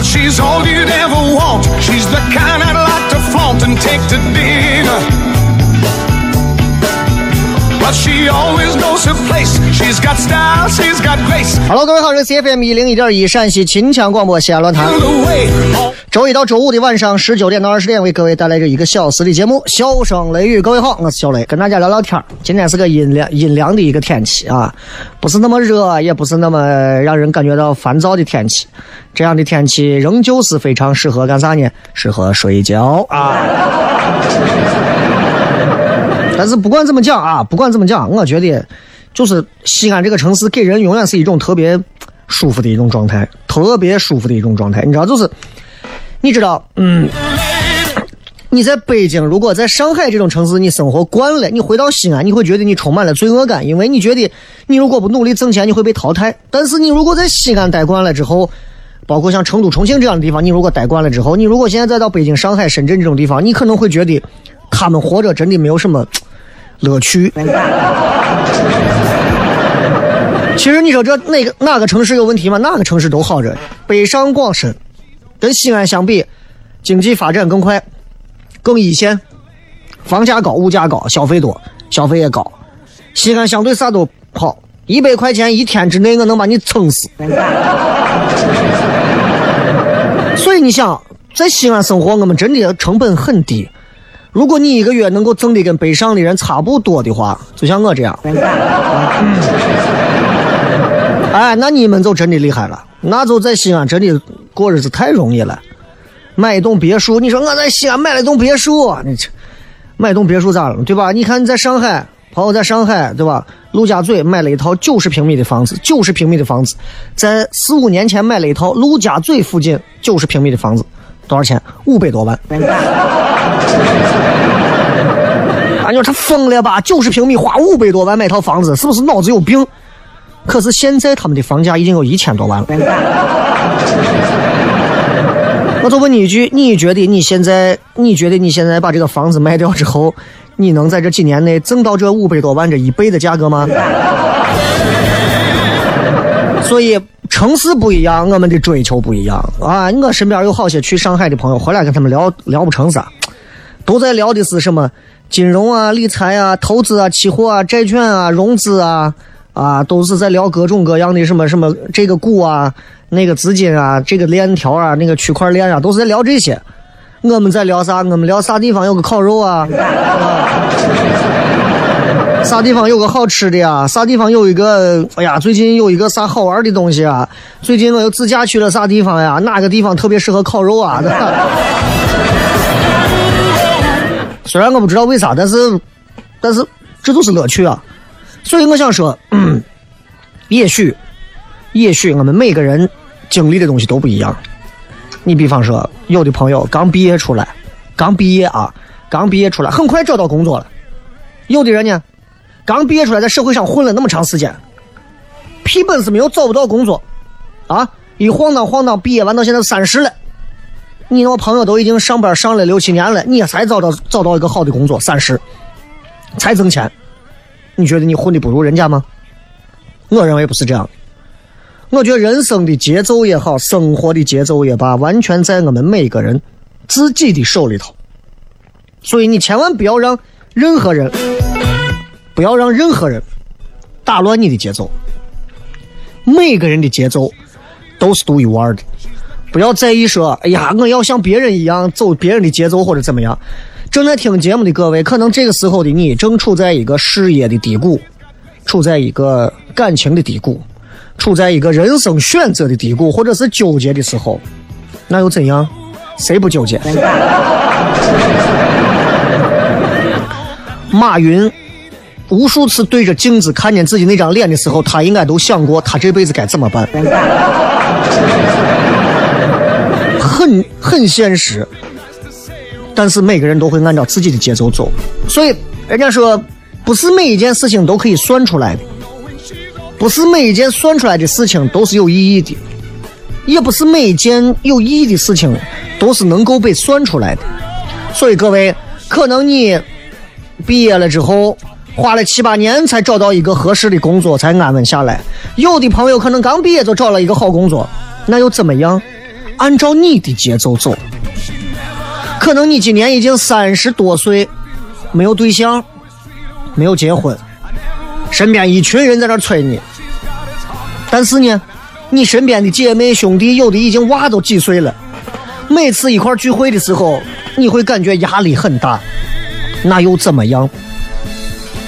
Well, she's all you'd ever want. She's the kind I'd like to flaunt and take to dinner. Hello，各位好，这是 CFM 一零一点一陕西秦腔广播西安论坛。Oh, 周一到周五的晚上十九点到二十点，为各位带来这一个小时的节目《笑声雷雨》。各位好，我是小雷，跟大家聊聊天儿今天是个阴凉阴凉的一个天气啊，不是那么热，也不是那么让人感觉到烦躁的天气。这样的天气仍旧是非常适合干啥呢？适合睡觉啊。但是不管怎么讲啊，不管怎么讲，我觉得就是西安这个城市给人永远是一种特别舒服的一种状态，特别舒服的一种状态。你知道，就是你知道，嗯，你在北京，如果在上海这种城市你生活惯了，你回到西安，你会觉得你充满了罪恶感，因为你觉得你如果不努力挣钱，你会被淘汰。但是你如果在西安待惯了之后，包括像成都、重庆这样的地方，你如果待惯了之后，你如果现在再到北京、上海、深圳这种地方，你可能会觉得他们活着真的没有什么乐趣。其实你说这哪个哪个城市有问题吗？哪个城市都好着。北上广深跟西安相比，经济发展更快，更一线，房价高，物价高，消费多，消费也高。西安相对啥都好，一百块钱一天之内我能把你撑死。所以你想，在西安生活，我们真的成本很低。如果你一个月能够挣的跟北上的人差不多的话，就像我这样，哎，那你们就真的厉害了，那就在西安真的过日子太容易了。买一栋别墅，你说我在西安买了一栋别墅，你这买栋别墅咋了，对吧？你看你在上海，朋友在上海，对吧？陆家嘴买了一套九十平米的房子，九十平米的房子，在四五年前买了一套陆家嘴附近九十平米的房子，多少钱？五百多万。啊，你说他疯了吧？九十平米花五百多万买套房子，是不是脑子有病？可是现在他们的房价已经有一千多万了。我就问你一句，你觉得你现在，你觉得你现在把这个房子卖掉之后，你能在这几年内挣到这五百多万这一倍的价格吗？所以城市不一样，我们的追求不一样啊！我身边有好些去上海的朋友，回来跟他们聊聊不成啥，都在聊的是什么金融啊、理财啊、投资啊、期货啊、债券啊、融资啊，啊，都是在聊各种各样的什么什么这个股啊、那个资金啊、这个链条啊、那个区块链啊，都是在聊这些。我们在聊啥？我们聊啥地方有个烤肉啊？啊啥地方有个好吃的呀？啥地方有一个？哎呀，最近有一个啥好玩的东西啊？最近我又自驾去了啥地方呀？哪个地方特别适合烤肉啊？虽然我不知道为啥，但是，但是这就是乐趣啊。所以我想说，也许，也许我们每个人经历的东西都不一样。你比方说，有的朋友刚毕业出来，刚毕业啊，刚毕业出来，很快找到工作了；有的人呢，刚毕业出来，在社会上混了那么长时间，屁本事没有找不到工作，啊，一晃荡晃荡，毕业完到现在三十了，你那朋友都已经上班上了六七年了，你才找到找到一个好的工作，三十才挣钱，你觉得你混的不如人家吗？我认为不是这样的。我觉得人生的节奏也好，生活的节奏也罢，完全在我们每个人自己的手里头。所以你千万不要让任何人，不要让任何人打乱你的节奏。每个人的节奏都是独一无二的，不要在意说，哎呀，我要像别人一样走别人的节奏或者怎么样。正在听节目的各位，可能这个时候的你正处在一个事业的低谷，处在一个感情的低谷。处在一个人生选择的低谷，或者是纠结的时候，那又怎样？谁不纠结？马云无数次对着镜子看见自己那张脸的时候，他应该都想过他这辈子该怎么办。很很现实，但是每个人都会按照自己的节奏走，所以人家说，不是每一件事情都可以算出来的。不是每一件算出来的事情都是有意义的，也不是每一件有意义的事情都是能够被算出来的。所以各位，可能你毕业了之后花了七八年才找到一个合适的工作，才安稳下来；有的朋友可能刚毕业就找了一个好工作，那又怎么样？按照你的节奏走。可能你今年已经三十多岁，没有对象，没有结婚，身边一群人在那催你。但是呢，你身边的姐妹兄弟有的已经娃都几岁了，每次一块聚会的时候，你会感觉压力很大。那又怎么样？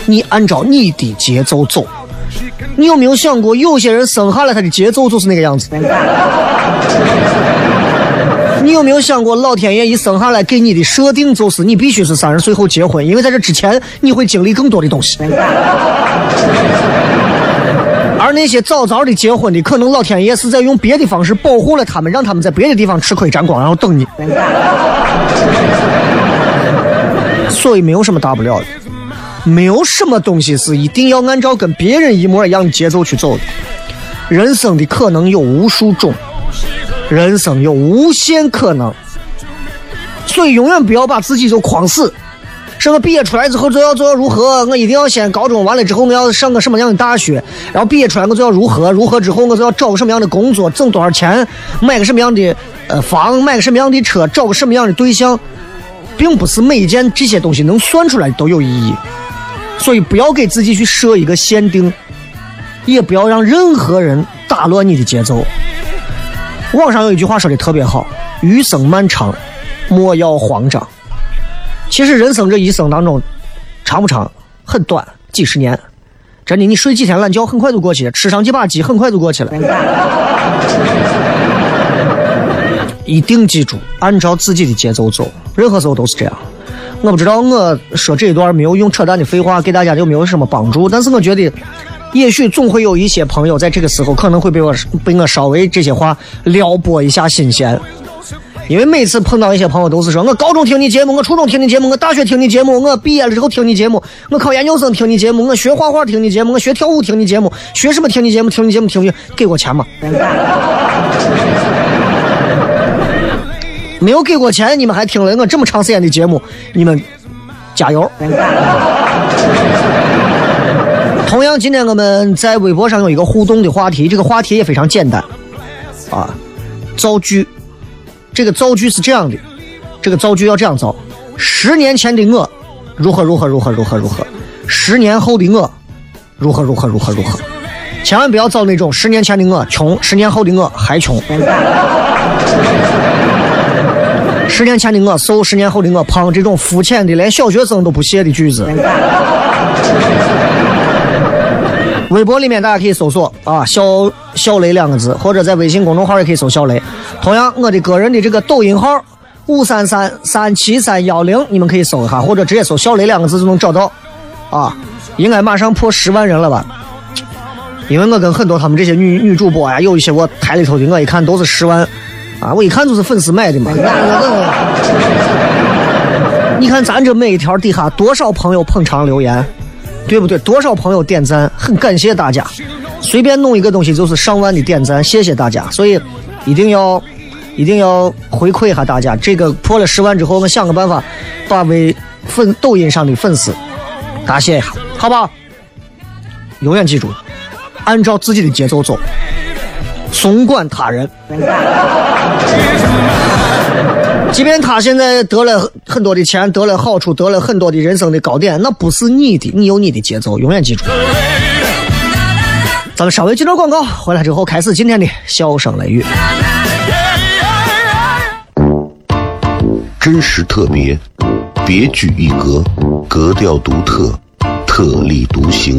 你按照你的节奏走。你有没有想过，有些人生下来他的节奏就是那个样子？你有没有想过，老天爷一生下来给你的设定就是你必须是三十岁后结婚，因为在这之前你会经历更多的东西。而那些早早的结婚的，可能老天爷是在用别的方式保护了他们，让他们在别的地方吃亏沾光，然后等你。所以没有什么大不了的，没有什么东西是一定要按照跟别人一模一样的节奏去走的。人生的可能有无数种，人生有无限可能，所以永远不要把自己就框死。什么毕业出来之后就要就要如何？我一定要先高中完了之后我要上个什么样的大学？然后毕业出来我就要如何？如何之后我就要找个什么样的工作？挣多少钱？买个什么样的呃房？买个什么样的车？找个什么样的对象？并不是每一件这些东西能算出来都有意义，所以不要给自己去设一个限定，也不要让任何人打乱你的节奏。网上有一句话说的特别好：余生漫长，莫要慌张。其实人生这一生当中，长不长？很短，几十年。真的，你睡几天懒觉，很快就过去；吃上几把鸡，很快就过去了。一定记住，按照自己的节奏走，任何时候都是这样。我不知道我说这一段没有用扯淡的废话给大家有没有什么帮助，但是我觉得，也许总会有一些朋友在这个时候可能会被我被我稍微这些话撩拨一下心弦。因为每次碰到一些朋友，都是说我高中听你节目，我初中听你节目，我大学听你节目，我毕业了之后听你节目，我考研究生听你节目，我学画画听你节目，我学跳舞听你节目，学什么听你节目？听你节目听你给过钱吗？没有给过钱，你们还听了我这么长时间的节目，你们加油！同样，今天我们在微博上有一个互动的话题，这个话题也非常简单，啊，造句。这个造句是这样的，这个造句要这样造：十年前的我，如何如何如何如何如何；十年后的我，如何如何如何如何。千万不要造那种十年前的我穷，十年后的我还穷；十年前的我瘦，十年后的我胖，这种肤浅的连小学生都不写的句子。微博里面大家可以搜索啊“小小雷”两个字，或者在微信公众号也可以搜“小雷”。同样，我的个人的这个抖音号五三三三七三幺零，你们可以搜一下，或者直接搜“小雷”两个字就能找到。啊，应该马上破十万人了吧？因为我跟很多他们这些女女主播呀，有一些我台里头的，我一看都是十万啊，我一看就是粉丝买的嘛。你看咱这每一条底下多少朋友捧场留言。对不对？多少朋友点赞，很感谢大家。随便弄一个东西就是上万的点赞，谢谢大家。所以一定要一定要回馈一下大家。这个破了十万之后，我们想个办法把微粉抖音上的粉丝答谢一下，好不好？永远记住，按照自己的节奏走，松管他人。即便他现在得了很多的钱，得了好处，得了很多的人生的高点，那不是你的，你有你的节奏，永远记住。咱们稍微接段广告，回来之后开始今天的笑声雷雨。真实特别，别具一格，格调独特，特立独行，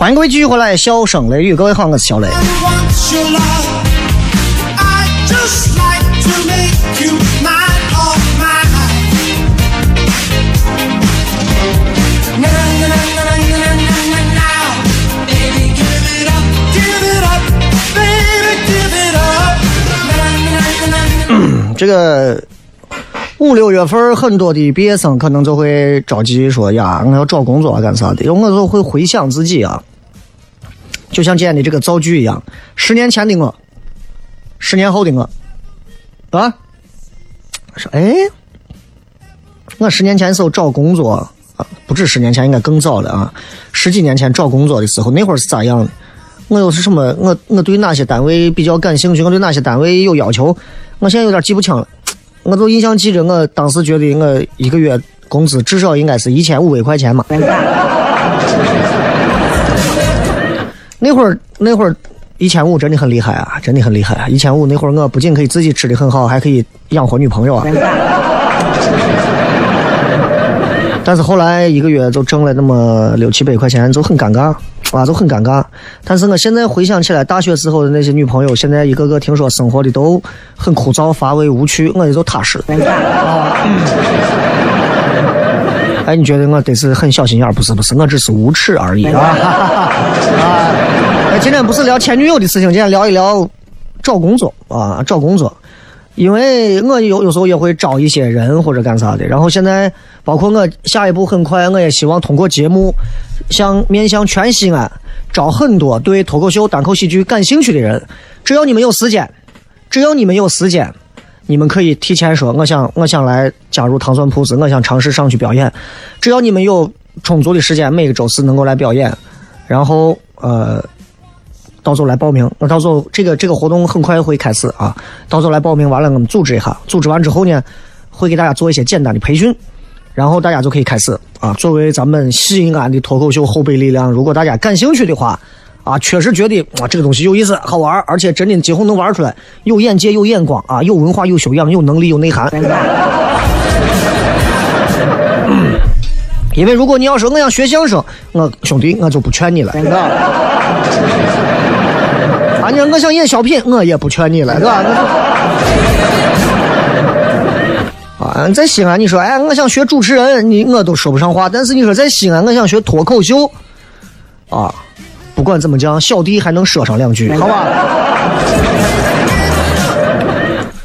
欢迎各位继续回来，笑声雷雨，各位好，我是小雷。这个五六月份，很多的毕业生可能就会着急说呀，我要找工作干啥的。我就会回想自己啊，就像今天的这个造句一样，十年前的我，十年后的我，啊，说哎，我十年前时候找工作啊，不止十年前，应该更早了啊，十几年前找工作的时候，那会儿是咋样的？我又是什么？我我对哪些单位比较感兴趣？我对哪些单位有要求？我现在有点记不清了。我就印象记着，我当时觉得我一个月工资至少应该是一千五百块钱嘛。那会儿那会儿一千五真的很厉害啊，真的很厉害啊！一千五那会儿我不仅可以自己吃的很好，还可以养活女朋友啊。但是后来一个月就挣了那么六七百块钱，就很尴尬啊，就很尴尬。但是我现在回想起来，大学时候的那些女朋友，现在一个个听说生活的都很枯燥、乏味、无趣，我也就踏实了。哎，你觉得我得是很小心眼儿？不是，不是，我只是无耻而已啊！啊，哎，今天不是聊前女友的事情，今天聊一聊找工作啊，找工作。因为我有有时候也会招一些人或者干啥的，然后现在包括我下一步很快，我也希望通过节目，向面向全西安招很多对脱口秀、单口喜剧感兴趣的人。只要你们有时间，只要你们有时间，你们可以提前说，我想我想来加入糖蒜铺子，我想尝试上去表演。只要你们有充足的时间，每个周四能够来表演，然后呃。到时候来报名，那到时候这个这个活动很快会开始啊，到时候来报名完了，我们组织一下，组织完之后呢，会给大家做一些简单的培训，然后大家就可以开始啊。作为咱们西安的脱口秀后备力量，如果大家感兴趣的话啊，确实觉得啊这个东西有意思、好玩，而且真的今后能玩出来，有眼界、有眼光啊，有文化、有修养、有能力、有内涵。因为如果你要说我想学相声，我兄弟我就不劝你了，啊，你说我想演小品，我也不劝你了，是吧？啊，在西安你说，哎，我想学主持人，你我都说不上话。但是你说在西安，我想学脱口秀，啊，不管怎么讲，小弟还能说上两句，好吧？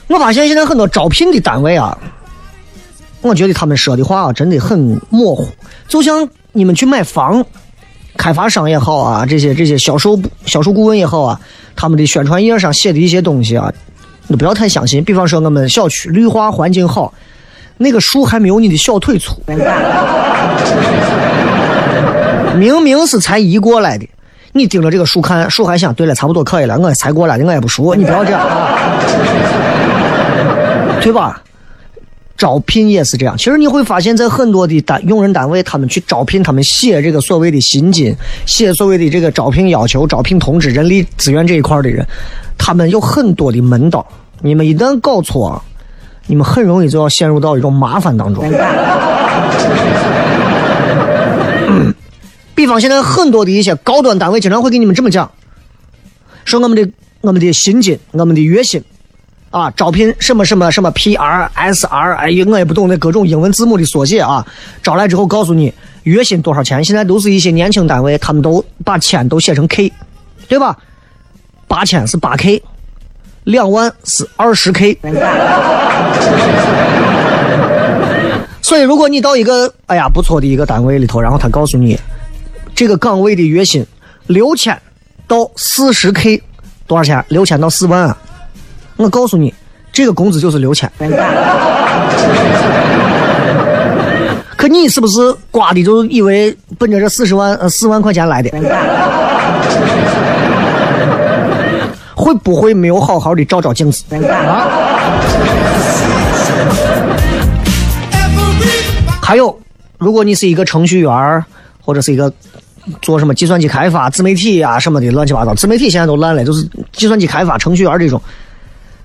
我发现现在很多招聘的单位啊，我觉得他们说的话啊，真的很模糊。就像你们去买房，开发商也好啊，这些这些销售销售顾问也好啊，他们的宣传页上写的一些东西啊，你不要太相信。比方说我们小区绿化环境好，那个树还没有你的小腿粗，明明是才移过来的，你盯着这个树看，树还想对了，差不多可以了，我才过来的，我也不熟，你不要这样啊，对吧？招聘也是这样，其实你会发现在很多的单用人单位，他们去招聘，他们写这个所谓的薪金，写所谓的这个招聘要求、招聘通知、人力资源这一块的人，他们有很多的门道。你们一旦搞错，你们很容易就要陷入到一种麻烦当中。比方现在很多的一些高端单位经常会给你们这么讲，说我们的我们的薪金，我们的月薪。啊，招聘什么什么什么 P R S R，哎呀，我也不懂那各种英文字母的缩写啊。招来之后告诉你月薪多少钱，现在都是一些年轻单位，他们都把千都写成 K，对吧？八千是八 K，两万是二十 K。所以，如果你到一个哎呀不错的一个单位里头，然后他告诉你这个岗位的月薪六千到四十 K，多少钱？六千到四万啊。我告诉你，这个工资就是六千。可你是不是瓜的就以为奔着这四十万呃四万块钱来的？会不会没有好好的照照镜子？还有，如果你是一个程序员或者是一个做什么计算机开发、自媒体啊什么的乱七八糟，自媒体现在都烂了，就是计算机开发、程序员这种。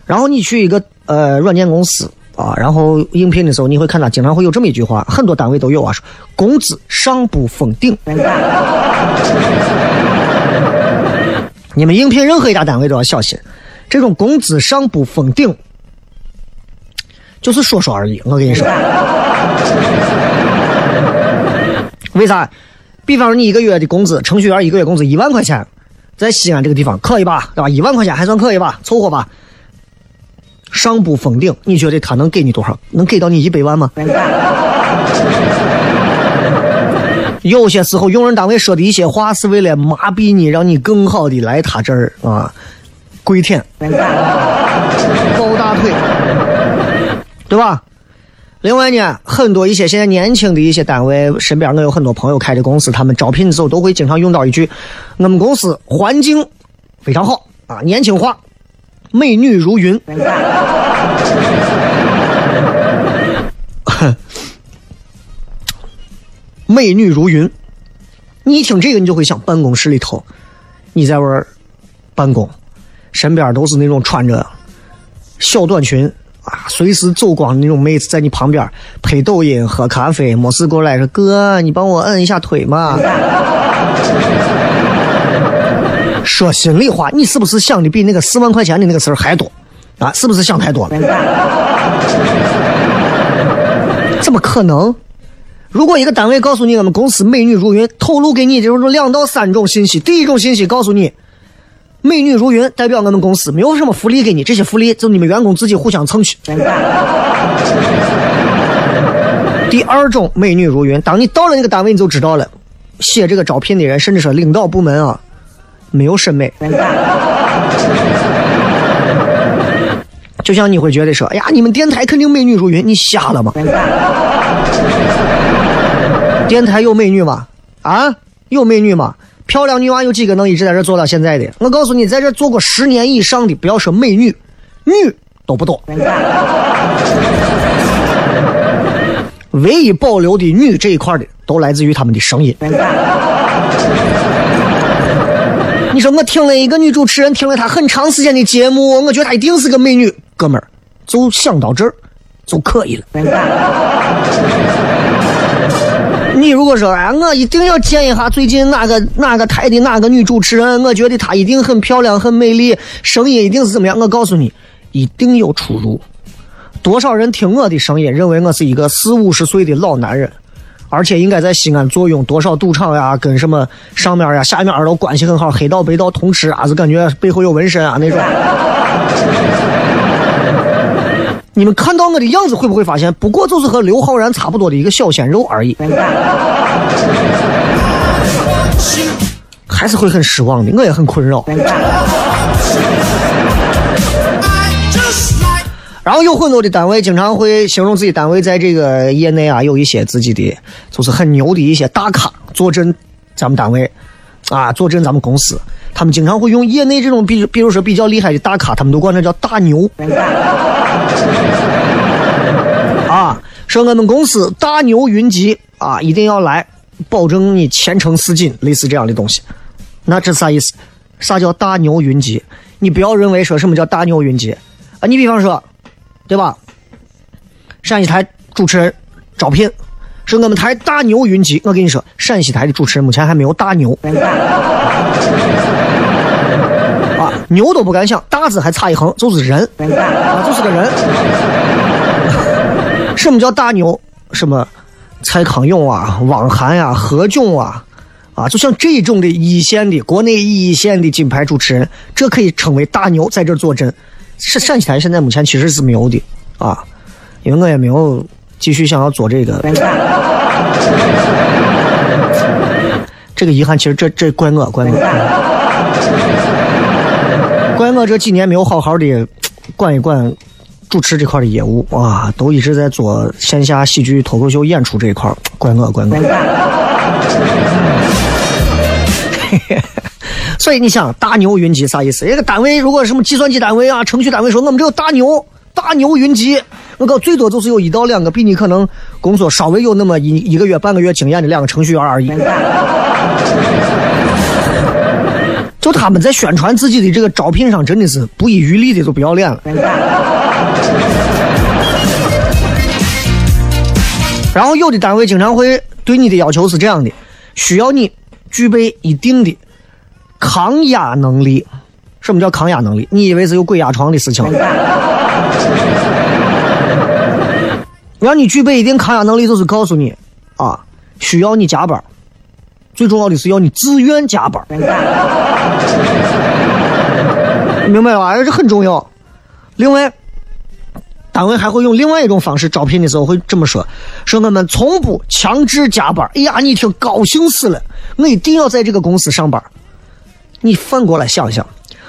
然后你去一个呃软件公司啊，然后应聘的时候，你会看到经常会有这么一句话，很多单位都有啊，说工资上不封顶。你们应聘任何一家单位都要小心，这种工资上不封顶，就是说说而已。我跟你说，为啥？比方说你一个月的工资，程序员一个月工资一万块钱，在西安这个地方可以吧？对吧？一万块钱还算可以吧？凑合吧。上不封顶，你觉得他能给你多少？能给到你一百万吗？有些时候，用人单位说的一些话是为了麻痹你，让你更好的来他这儿啊，跪舔，抱大腿，对吧？另外呢，很多一些现在年轻的一些单位，身边我有很多朋友开的公司，他们招聘的时候都会经常用到一句：我们公司环境非常好啊，年轻化。美女如云，美女如云。你一听这个，你就会想办公室里头，你在玩办公，身边都是那种穿着小短裙啊，随时走光的那种妹子在你旁边拍抖音、喝咖啡，没事过来说哥，你帮我摁一下腿嘛。说心里话，你是不是想的比那个四万块钱的那个事儿还多啊？是不是想太多了？怎么可能？如果一个单位告诉你我们公司美女如云，透露给你这种两到三种信息。第一种信息告诉你，美女如云代表我们公司没有什么福利给你，这些福利就你们员工自己互相蹭去。第二种美女如云，当你到了那个单位，你就知道了，写这个招聘的人，甚至说领导部门啊。没有审美，就像你会觉得说，哎呀，你们电台肯定美女如云，你瞎了吗？电台有美女吗？啊，有美女吗？漂亮女娃有几个能一直在这做到现在的？我告诉你，在这做过十年以上的，不要说美女，女都不多。唯一保留的女这一块的，都来自于他们的声音。你说我听了一个女主持人，听了她很长时间的节目，我觉得她一定是个美女，哥们儿，就想到这儿就可以了。你如果说哎，我一定要见一下最近哪个哪个台的哪个女主持人，我觉得她一定很漂亮、很美丽，声音一定是怎么样？我告诉你，一定有出入。多少人听我的声音，认为我是一个四五十岁的老男人，而且应该在西安坐拥多少赌场呀，跟什么上面呀、下面都关系很好，黑道白道通吃啊，是感觉背后有纹身啊那种。你们看到我的样子，会不会发现，不过就是和刘昊然差不多的一个小鲜肉而已，还是会很失望的，我也很困扰。然后有很多的单位经常会形容自己单位在这个业内啊有一些自己的就是很牛的一些大咖坐镇咱们单位啊坐镇咱们公司，他们经常会用业内这种比比如说比较厉害的大咖，他们都管他叫大牛。啊，说我们公司大牛云集啊，一定要来，保证你前程似锦，类似这样的东西。那这啥意思？啥叫大牛云集？你不要认为说什么叫大牛云集啊，你比方说，对吧？陕西台主持人招聘，说我们台大牛云集。我跟你说，陕西台的主持人目前还没有大牛。啊，牛都不敢想，大字还差一横，就是人啊，就是个人。什么叫大牛？什么蔡康永啊、汪涵呀、何炅啊，啊，就像这种的一线的国内一线的金牌主持人，这可以称为大牛，在这儿坐镇。是陕西台现在目前其实是没有的啊，因为我也没有继续想要做这个。这个遗憾，其实这这怪我，怪我，怪我这几年没有好好的管一管主持这块的业务啊，都一直在做线下喜剧脱口秀演出这一块，怪我，怪我。所以你想，大牛云集啥意思？一个单位如果什么计算机单位啊、程序单位说我们这有大牛，大牛云集，我搞最多就是有一到两个比你可能工作稍微有那么一一个月、半个月经验的两个程序员而已。就他们在宣传自己的这个招聘上，真的是不遗余力的，就不要脸了。然后有的单位经常会对你的要求是这样的，需要你具备一定的抗压能力。什么叫抗压能力？你以为是有鬼压床的事情？让你具备一定抗压能力，就是告诉你啊，需要你加班，最重要的是要你自愿加班。明白吧？这很重要。另外，单位还会用另外一种方式招聘的时候会这么说：说我们从不强制加班。哎呀，你一听高兴死了，我一定要在这个公司上班。你反过来想一想，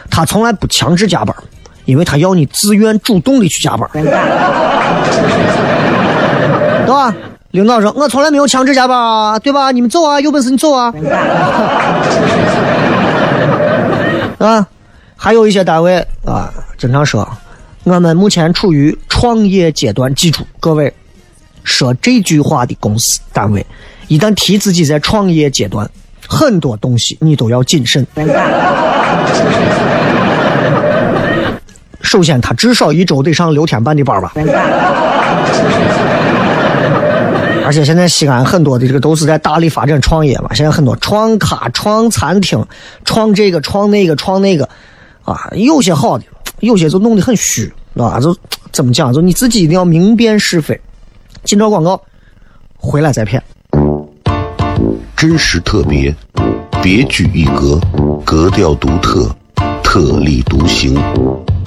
他从来不强制加班，因为他要你自愿主动的去加班，对吧？领导说：“我从来没有强制加班啊，对吧？你们走啊，有本事你走啊。”啊，还有一些单位啊，经常说，我们目前处于创业阶段。记住，各位，说这句话的公司单位，一旦提自己在创业阶段，很多东西你都要谨慎。首先，他至少一周得上六天半的班吧。而且现在西安很多的这个都是在大力发展创业嘛，现在很多创咖、创餐厅、创这个、创那个、创那个，啊，有些好的，有些就弄得很虚，啊，就怎么讲？就你自己一定要明辨是非。进段广告，回来再骗。真实特别，别具一格，格调独特，特立独行，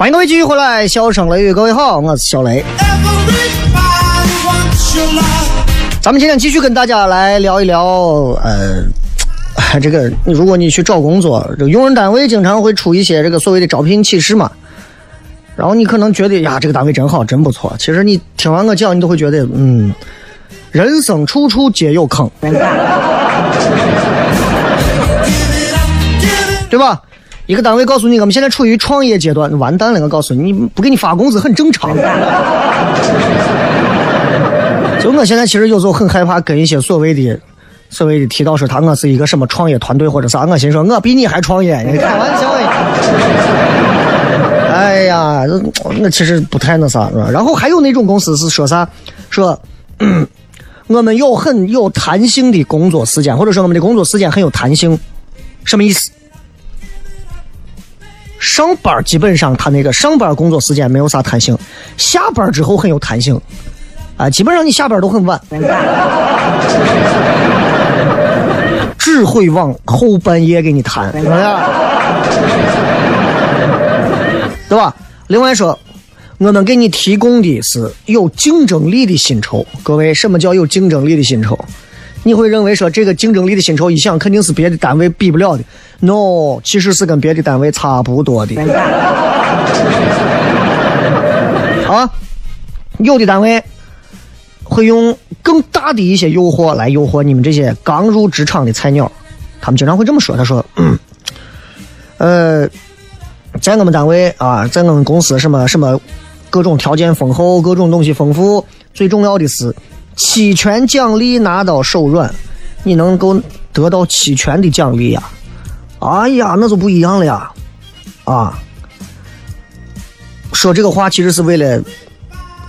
欢迎各位继续回来，笑声雷雨，各位好，我是小雷。咱们今天继续跟大家来聊一聊，呃，这个如果你去找工作，这个用人单位经常会出一些这个所谓的招聘启事嘛，然后你可能觉得呀，这个单位真好，真不错。其实你听完我讲，你都会觉得，嗯，人生处处皆有坑，对吧？一个单位告诉你，我们现在处于创业阶段，完蛋了！我告诉你，你不给你发工资很正常。就我现在其实有时候很害怕跟一些所谓的、所谓的提到说他我是一个什么创业团队或者啥，我心说我比你还创业，你开玩笑呀！哎呀，那其实不太那啥？然后还有那种公司是说啥，说。我们有很有弹性的工作时间，或者说我们的工作时间很有弹性，什么意思？上班基本上他那个上班工作时间没有啥弹性，下班之后很有弹性，啊，基本上你下班都很晚，只会往后半夜给你谈，对吧？另外说，我们给你提供的是有竞争力的薪酬。各位，什么叫有竞争力的薪酬？你会认为说这个竞争力的薪酬一想肯定是别的单位比不了的，no，其实是跟别的单位差不多的。啊，有的单位会用更大的一些诱惑来诱惑你们这些刚入职场的菜鸟，他们经常会这么说：“他说，嗯，呃，在我们单位啊，在我们公司什么什么各种条件丰厚，各种东西丰富，最重要的是期权奖励拿到手软，你能够得到期权的奖励呀，哎呀，那就不一样了呀，啊。”说这个话其实是为了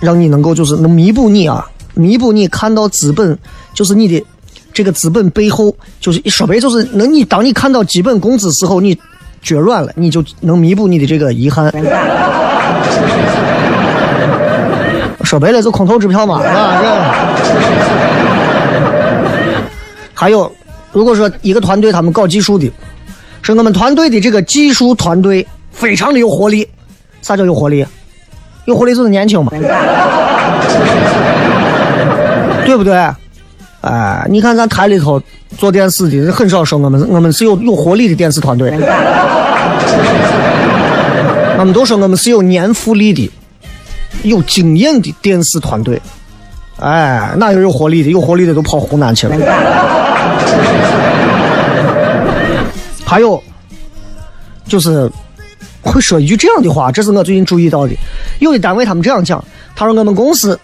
让你能够就是能弥补你啊，弥补你看到资本就是你的这个资本背后就是说白就是能你当你看到基本工资时候你觉软了，你就能弥补你的这个遗憾。说白了就空头支票嘛，啊，这。还有，如果说一个团队他们搞技术的，是我们团队的这个技术团队非常的有活力。啥叫有活力？有活力就是年轻嘛，对不对？哎，你看咱台里头做电视的很少说我们，我们是有有活力的电视团队，我们都说我们是有年富力的、有经验的电视团队。哎，哪有有活力的？有活力的都跑湖南去了。还有，就是。会说一句这样的话，这是我最近注意到的。有的单位他们这样讲，他说我们公司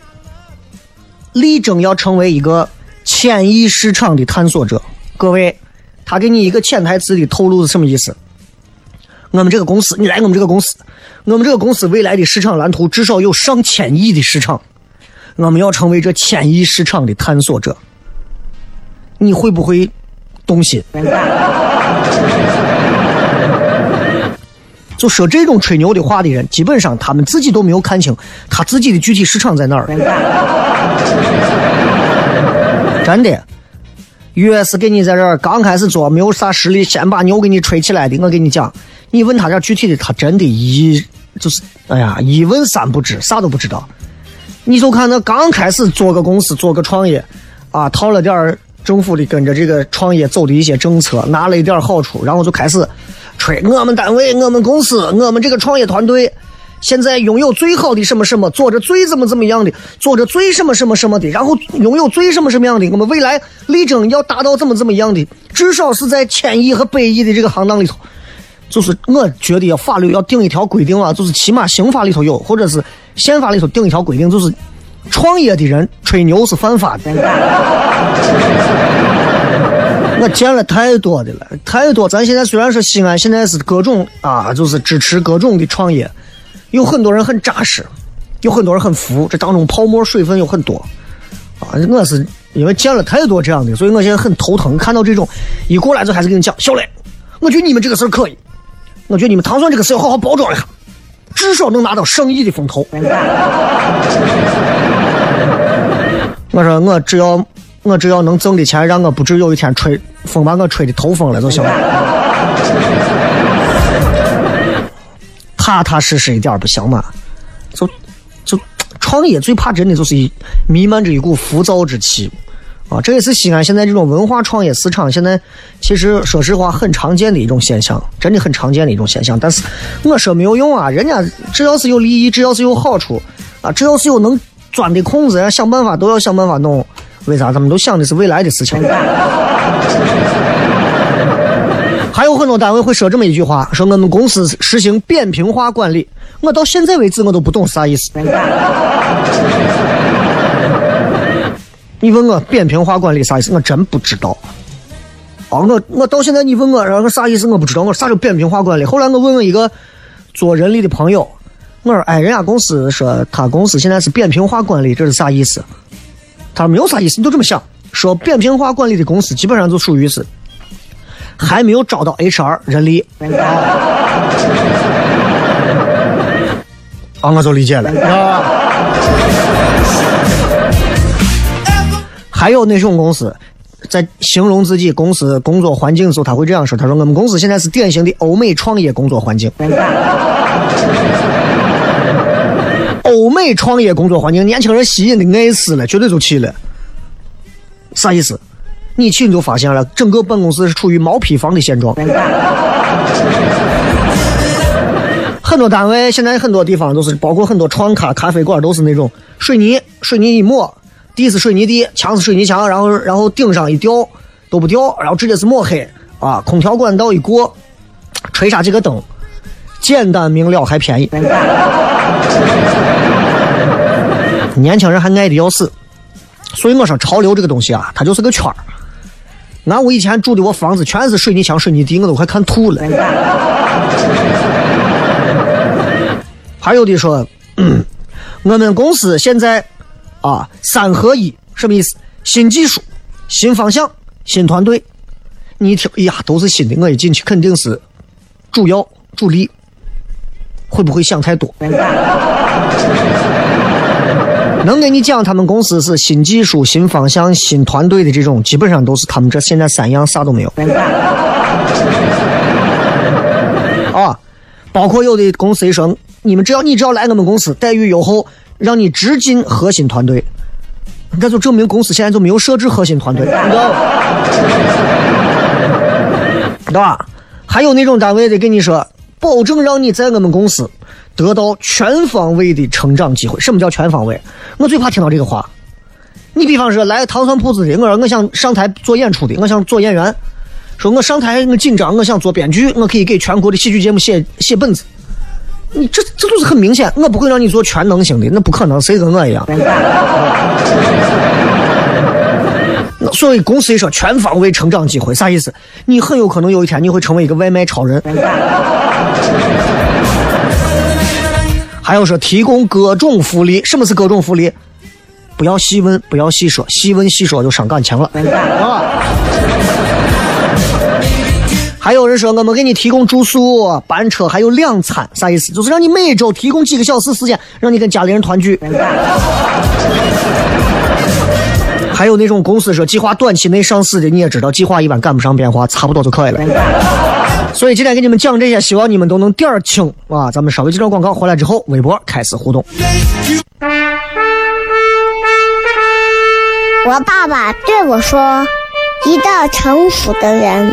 力争要成为一个千亿市场的探索者。各位，他给你一个潜台词的透露是什么意思？我们这个公司，你来我们这个公司，我们这个公司未来的市场蓝图至少有上千亿的市场，我们要成为这千亿市场的探索者。你会不会动心？就说这种吹牛的话的人，基本上他们自己都没有看清他自己的具体市场在哪儿。真的，越是给你在这儿刚开始做没有啥实力，先把牛给你吹起来的，我跟你讲，你问他点具体的，他真的一就是哎呀一问三不知，啥都不知道。你就看那刚开始做个公司，做个创业，啊，套了点儿政府的跟着这个创业走的一些政策，拿了一点好处，然后就开始。吹我们单位、我们公司、我们这个创业团队，现在拥有最好的什么什么，做着最怎么怎么样的，做着最什么什么什么的，然后拥有最什么什么样的，我们未来力争要达到怎么怎么样的，至少是在千亿和百亿的这个行当里头。就是我觉得法律要定一条规定啊，就是起码刑法里头有，或者是宪法里头定一条规定，就是创业的人吹牛是犯法的。我见了太多的了，太多。咱现在虽然说西安现在是各种啊，就是支持各种的创业，有很多人很扎实，有很多人很服，这当中泡沫水分有很多。啊，我是因为见了太多这样的，所以我现在很头疼。看到这种一过来就开始跟你讲，小磊，我觉得你们这个事儿可以，我觉得你们唐蒜这个事要好好包装一下，至少能拿到生意的风头。我说我只要我只要能挣的钱，让我不至有一天吹风把我吹的头疯了就行了。踏踏实实一点不行吗？就就创业最怕真的就是一弥漫着一股浮躁之气啊！这也是西安现在这种文化创业市场现在其实说实话很常见的一种现象，真的很常见的一种现象。但是我说没有用啊，人家只要是有利益，只要是有好处啊，只要是有能钻的空子，想办法都要想办法弄。为啥？他们都想的是未来的事情。还有很多单位会说这么一句话：说我们公司实行扁平化管理。我到现在为止我都不懂啥意思。你问我扁平化管理啥意思？我真不知道。啊，我我到现在你问我，然后啥意思？我不知道。我啥叫扁平化管理？后来我问问一个做人力的朋友，我说：哎，人家公司说他公司现在是扁平化管理，这是啥意思？他说没有啥意思，你就这么想。说扁平化管理的公司基本上就属于是还没有招到 HR 人力。啊，我就理解了。啊还有那种公司，在形容自己公司工作环境的时候，他会这样说：“他说我们公司现在是典型的欧美创业工作环境。”欧美创业工作环境，年轻人吸引的爱死了，绝对就去了。啥意思？你去你就发现了，整个办公室是处于毛坯房的现状。很多单位现在很多地方都是，包括很多创咖咖啡馆都是那种水泥，水泥一抹，地是水泥地，墙是水泥墙，然后然后顶上一吊都不吊，然后直接是抹黑啊，空调管道一过，吹啥几个灯，简单明了还便宜。年轻人还爱的要死，所以我说潮流这个东西啊，它就是个圈儿。俺我以前住的我房子全是水泥墙、水泥地，我都快看吐了。还有的说，我们公司现在啊三合一，什么意思？新技术、新方向、新团队。你一听，哎呀，都是新的，我一进去肯定是主要主力，会不会想太多？能跟你讲他们公司是新技术、新方向、新团队的这种，基本上都是他们这现在三样啥都没有。啊，包括有的公司一说，你们只要你只要来我们公司，待遇优厚，让你直进核心团队，那就证明公司现在就没有设置核心团队，你知道吧？对吧？还有那种单位的跟你说，保证让你在我们公司得到全方位的成长机会。什么叫全方位？我最怕听到这个话。你比方说来糖蒜铺子的，我说我想上台做演出的，我想做演员，说我上台我紧张，我想做编剧，我可以给全国的戏剧节目写写本子。你这这就是很明显，我不会让你做全能型的，那不可能，谁跟我一样？所以公司一说全方位成长机会，啥意思？你很有可能有一天你会成为一个外卖超人。还有说提供各种福利，什么是各种福利？不要细问，不要细说，细问细说就伤感情了。啊！还有人说我们给你提供住宿、班车，还有两餐，啥意思？就是让你每周提供几个小时时间，让你跟家里人团聚。还有那种公司说计划短期内上市的，你也知道，计划一般赶不上变化，差不多就可以了。所以今天给你们讲这些，希望你们都能点儿清啊！咱们稍微接着广告，回来之后微博开始互动。我爸爸对我说：“一个成熟的人，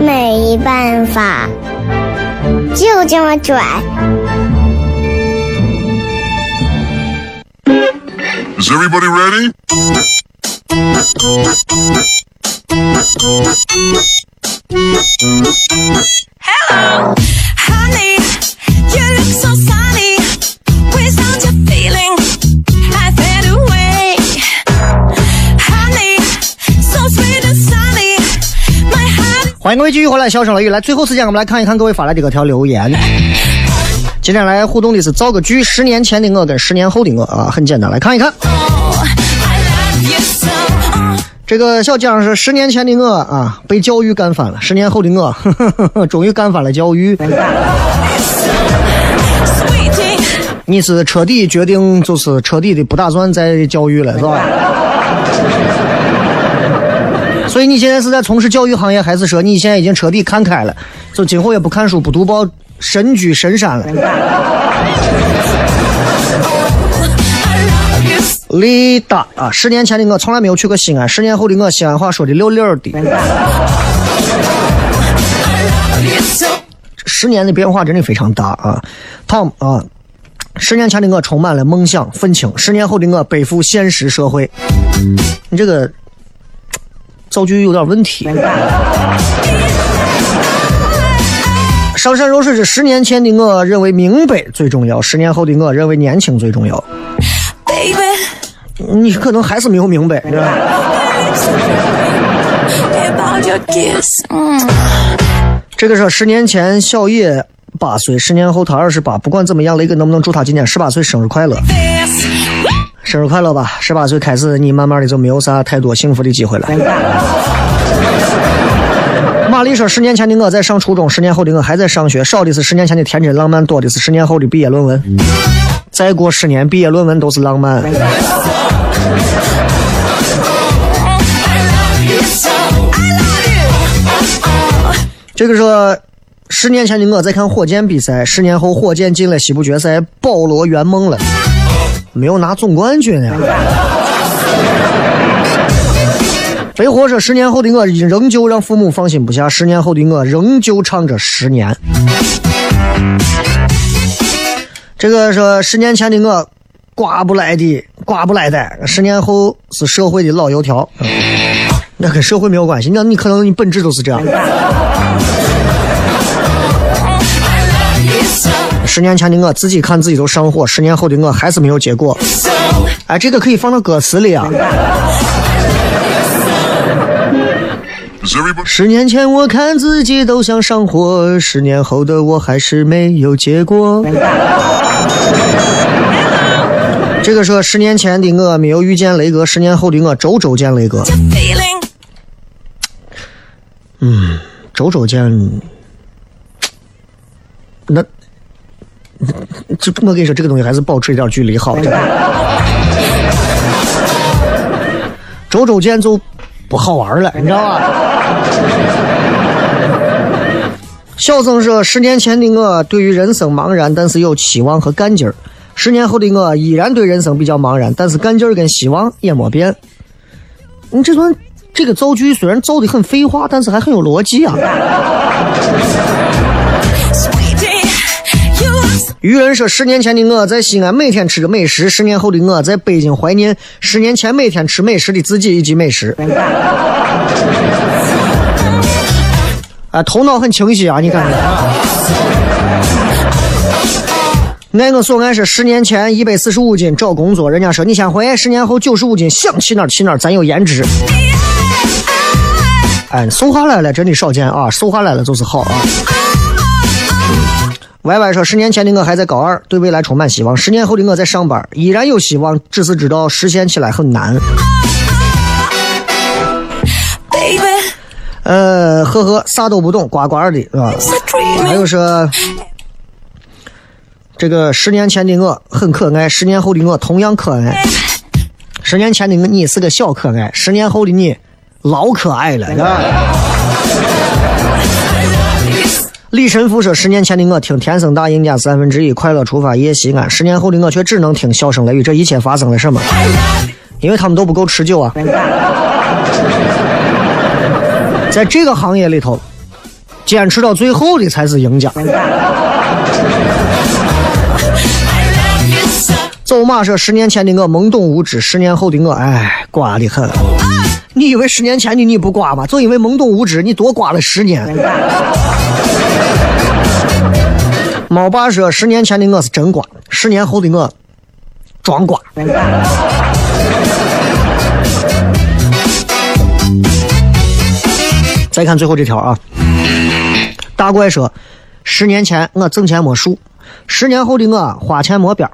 没办法，就这么拽。Is everybody ready? Honey, 欢迎各位继续回来，笑声雷雨来。最后时间，我们来看一看各位发来的各条留言。今天来互动的是造个句，十年前的我跟十年后的我啊，很简单，来看一看。这个小江是十年前的我啊，被教育干翻了；十年后的我，呵呵呵终于干翻了教育。你是彻底决定，就是彻底的不打算再教育了，是吧？所以你现在是在从事教育行业，还是说你现在已经彻底看开了，就今后也不看书、不读报，深居深山了？李达啊，十年前的我从来没有去过西安，十年后的我西安话说的溜溜的。十年的变化真的非常大啊，Tom 啊，十年前的我充满了梦想愤青，十年后的我背负现实社会。你这个造句有点问题。上善若水是十年前的我认为明白最重要，十年后的我认为年轻最重要。Baby, 你可能还是没有明白，对吧. Mm. 这个是十年前小野八岁，十年后他二十八。不管怎么样，雷哥能不能祝他今年十八岁生日快乐？This. 生日快乐吧！十八岁开始，你慢慢的就没有啥太多幸福的机会了。玛丽说：“十年前的我在上初中，十年后的我还在上学，少的是十年前的天真浪漫，多的是十年后的毕业论文。再过十年，毕业论文都是浪漫。这个说，十年前的我在看火箭比赛，十年后火箭进了西部决赛，保罗圆梦了，没有拿总冠军呀。北火说，十年后的我仍旧让父母放心不下，十年后的我仍旧唱着十年。这个说，十年前的我刮不来的，刮不来的，十年后是社会的老油条。那跟社会没有关系，那你可能你本质都是这样。十年前的我自己看自己都上火，十年后的我还是没有结果。哎，这个可以放到歌词里啊。十年前我看自己都想上火，十年后的我还是没有结果。这个说十年前的我没有遇见雷哥，十年后的我周周见雷哥，嗯周周见。那，这我跟你说，这个东西还是保持一点距离好。周周见就不好玩了，你知道吧？小曾说：“十年前的我对于人生茫然，但是有期望和干劲儿；十年后的我依然对人生比较茫然，但是干劲儿跟希望也没变。”你这段这个造句虽然造的很废话，但是还很有逻辑啊。愚人说：“十年前的我在西安每天吃着美食，十年后的我在北京怀念十年前每天吃美食的自己以及美食。”啊，头脑很清晰啊，你看看。爱我所爱是十年前一百四十五斤找工作，人家说你先回，十年后九十五斤想去哪儿去哪儿，咱有颜值。哎，瘦下来了真的少见啊，瘦下来了就是好啊。歪歪说，十年前的我还在高二，对未来充满希望；十年后的我在上班，依然有希望，只是知道实现起来很难。呃，呵呵，啥都不懂，呱呱的，是吧？还有说，这个十年前的我很可爱，十年后的我同样可爱。十年前的你是个小可爱，十年后的你老可爱了。李神父说：“十年前的我听天生大赢家三分之一，快乐出发夜西安。十年后的我却只能听笑声雷雨。这一切发生了什么？因为他们都不够持久啊！在这个行业里头，坚持到最后的才是赢家。”走马说：“十年前的我懵懂无知，十年后的我，哎，瓜的很。你以为十年前的你不瓜吗？就因为懵懂无知，你多瓜了十年。”猫爸说：“十年前的我是真瓜，十年后的我装瓜。”再看最后这条啊，大怪说：“十年前我挣钱没数，十年后的我花钱没边。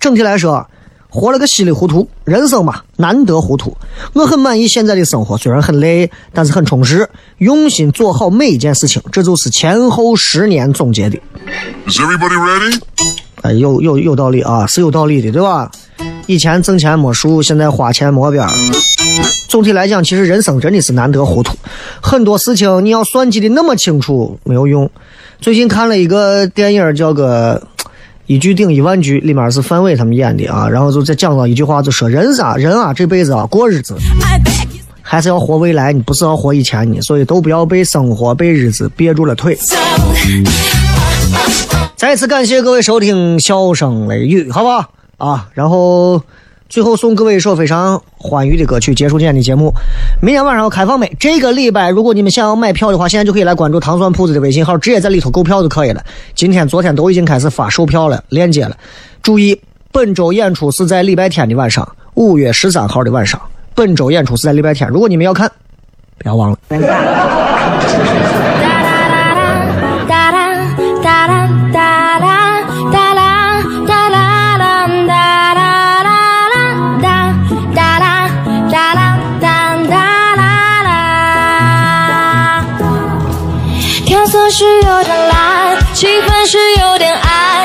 整体来说，活了个稀里糊涂。人生嘛，难得糊涂。我很满意现在的生活，虽然很累，但是很充实。用心做好每一件事情，这就是前后十年总结的。Is everybody ready? 哎，有有有道理啊，是有道理的，对吧？以前挣钱没数，现在花钱没边儿。总体来讲，其实人生真的是难得糊涂，很多事情你要算计的那么清楚没有用。最近看了一个电影，叫个《一句顶一万句》，里面是范伟他们演的啊，然后就再讲到一句话，就说人啊人啊这辈子啊过日子还是要活未来，你不是要活以前的，所以都不要被生活被日子憋住了腿。再次感谢各位收听《笑声雷雨》，好不好？啊，然后最后送各位一首非常欢愉的歌曲，结束今天的节目。明天晚上要开放没？这个礼拜如果你们想要买票的话，现在就可以来关注糖蒜铺子的微信号，直接在里头购票就可以了。今天、昨天都已经开始发售票了，链接了。注意，本周演出是在礼拜天的晚上，五月十三号的晚上。本周演出是在礼拜天，如果你们要看，不要忘了。是有点懒，气氛是有点暗，